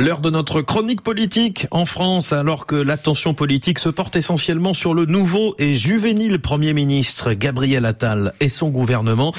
L'heure de notre chronique politique en France, alors que l'attention politique se porte essentiellement sur le nouveau et juvénile Premier ministre Gabriel Attal et son gouvernement,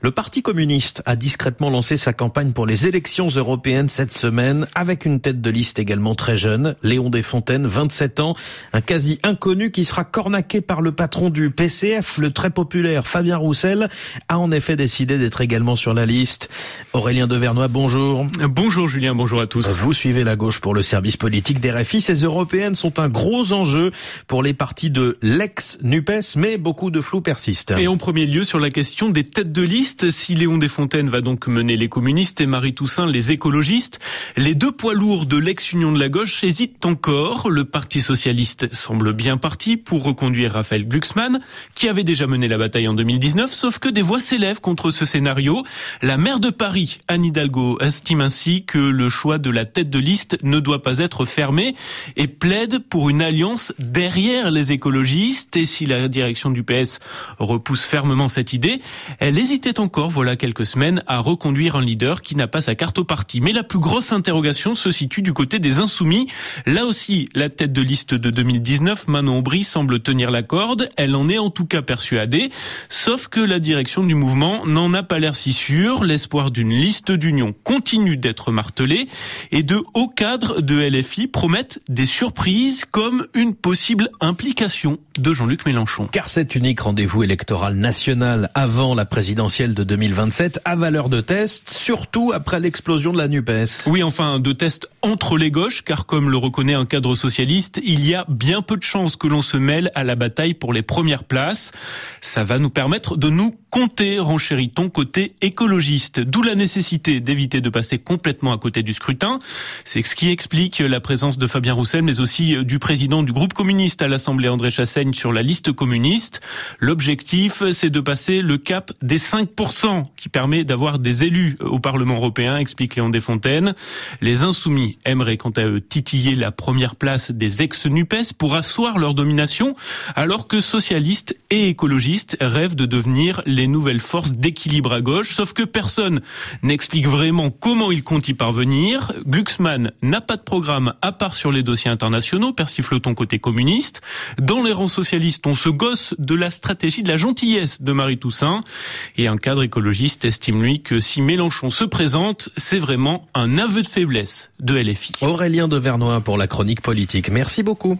le Parti communiste a discrètement lancé sa campagne pour les élections européennes cette semaine, avec une tête de liste également très jeune, Léon Desfontaines, 27 ans, un quasi inconnu qui sera cornaqué par le patron du PCF, le très populaire Fabien Roussel, a en effet décidé d'être également sur la liste. Aurélien Devernois, bonjour. Bonjour Julien, bonjour à tous. Vous suivez la gauche pour le service politique des. Ces européennes sont un gros enjeu pour les partis de l'ex-NUPES, mais beaucoup de flou persiste. Et en premier lieu, sur la question des têtes de liste, si Léon Desfontaines va donc mener les communistes et Marie Toussaint les écologistes, les deux poids lourds de l'ex-union de la gauche hésitent encore. Le Parti socialiste semble bien parti pour reconduire Raphaël Glucksmann, qui avait déjà mené la bataille en 2019, sauf que des voix s'élèvent contre ce scénario. La maire de Paris, Anne Hidalgo, estime ainsi que le choix de la tête de liste ne doit pas être fermée et plaide pour une alliance derrière les écologistes. Et si la direction du PS repousse fermement cette idée, elle hésitait encore, voilà quelques semaines, à reconduire un leader qui n'a pas sa carte au parti. Mais la plus grosse interrogation se situe du côté des insoumis. Là aussi, la tête de liste de 2019, Manon Aubry, semble tenir la corde. Elle en est en tout cas persuadée. Sauf que la direction du mouvement n'en a pas l'air si sûre. L'espoir d'une liste d'union continue d'être martelé et de hauts cadres de LFI promettent des surprises comme une possible implication de Jean-Luc Mélenchon. Car cet unique rendez-vous électoral national avant la présidentielle de 2027 a valeur de test, surtout après l'explosion de la NUPES. Oui, enfin, de test entre les gauches, car comme le reconnaît un cadre socialiste, il y a bien peu de chances que l'on se mêle à la bataille pour les premières places. Ça va nous permettre de nous compter, renchérit-on, côté écologiste. D'où la nécessité d'éviter de passer complètement à côté du scrutin. C'est ce qui explique la présence de Fabien Roussel, mais aussi du président du groupe communiste à l'Assemblée, André Chassaigne, sur la liste communiste. L'objectif, c'est de passer le cap des 5%, qui permet d'avoir des élus au Parlement européen, explique Léon Desfontaines. Les insoumis aimeraient quant à eux titiller la première place des ex-NUPES pour asseoir leur domination, alors que socialistes et écologistes rêvent de devenir les nouvelles forces d'équilibre à gauche, sauf que personne n'explique vraiment comment ils comptent y parvenir. Glucksmann n'a pas de programme à part sur les dossiers internationaux, persifle-t-on côté communiste. Dans les rangs socialistes, on se gosse de la stratégie de la gentillesse de Marie Toussaint. Et un cadre écologiste estime, lui, que si Mélenchon se présente, c'est vraiment un aveu de faiblesse de LFI. Aurélien de Vernois pour la chronique politique. Merci beaucoup.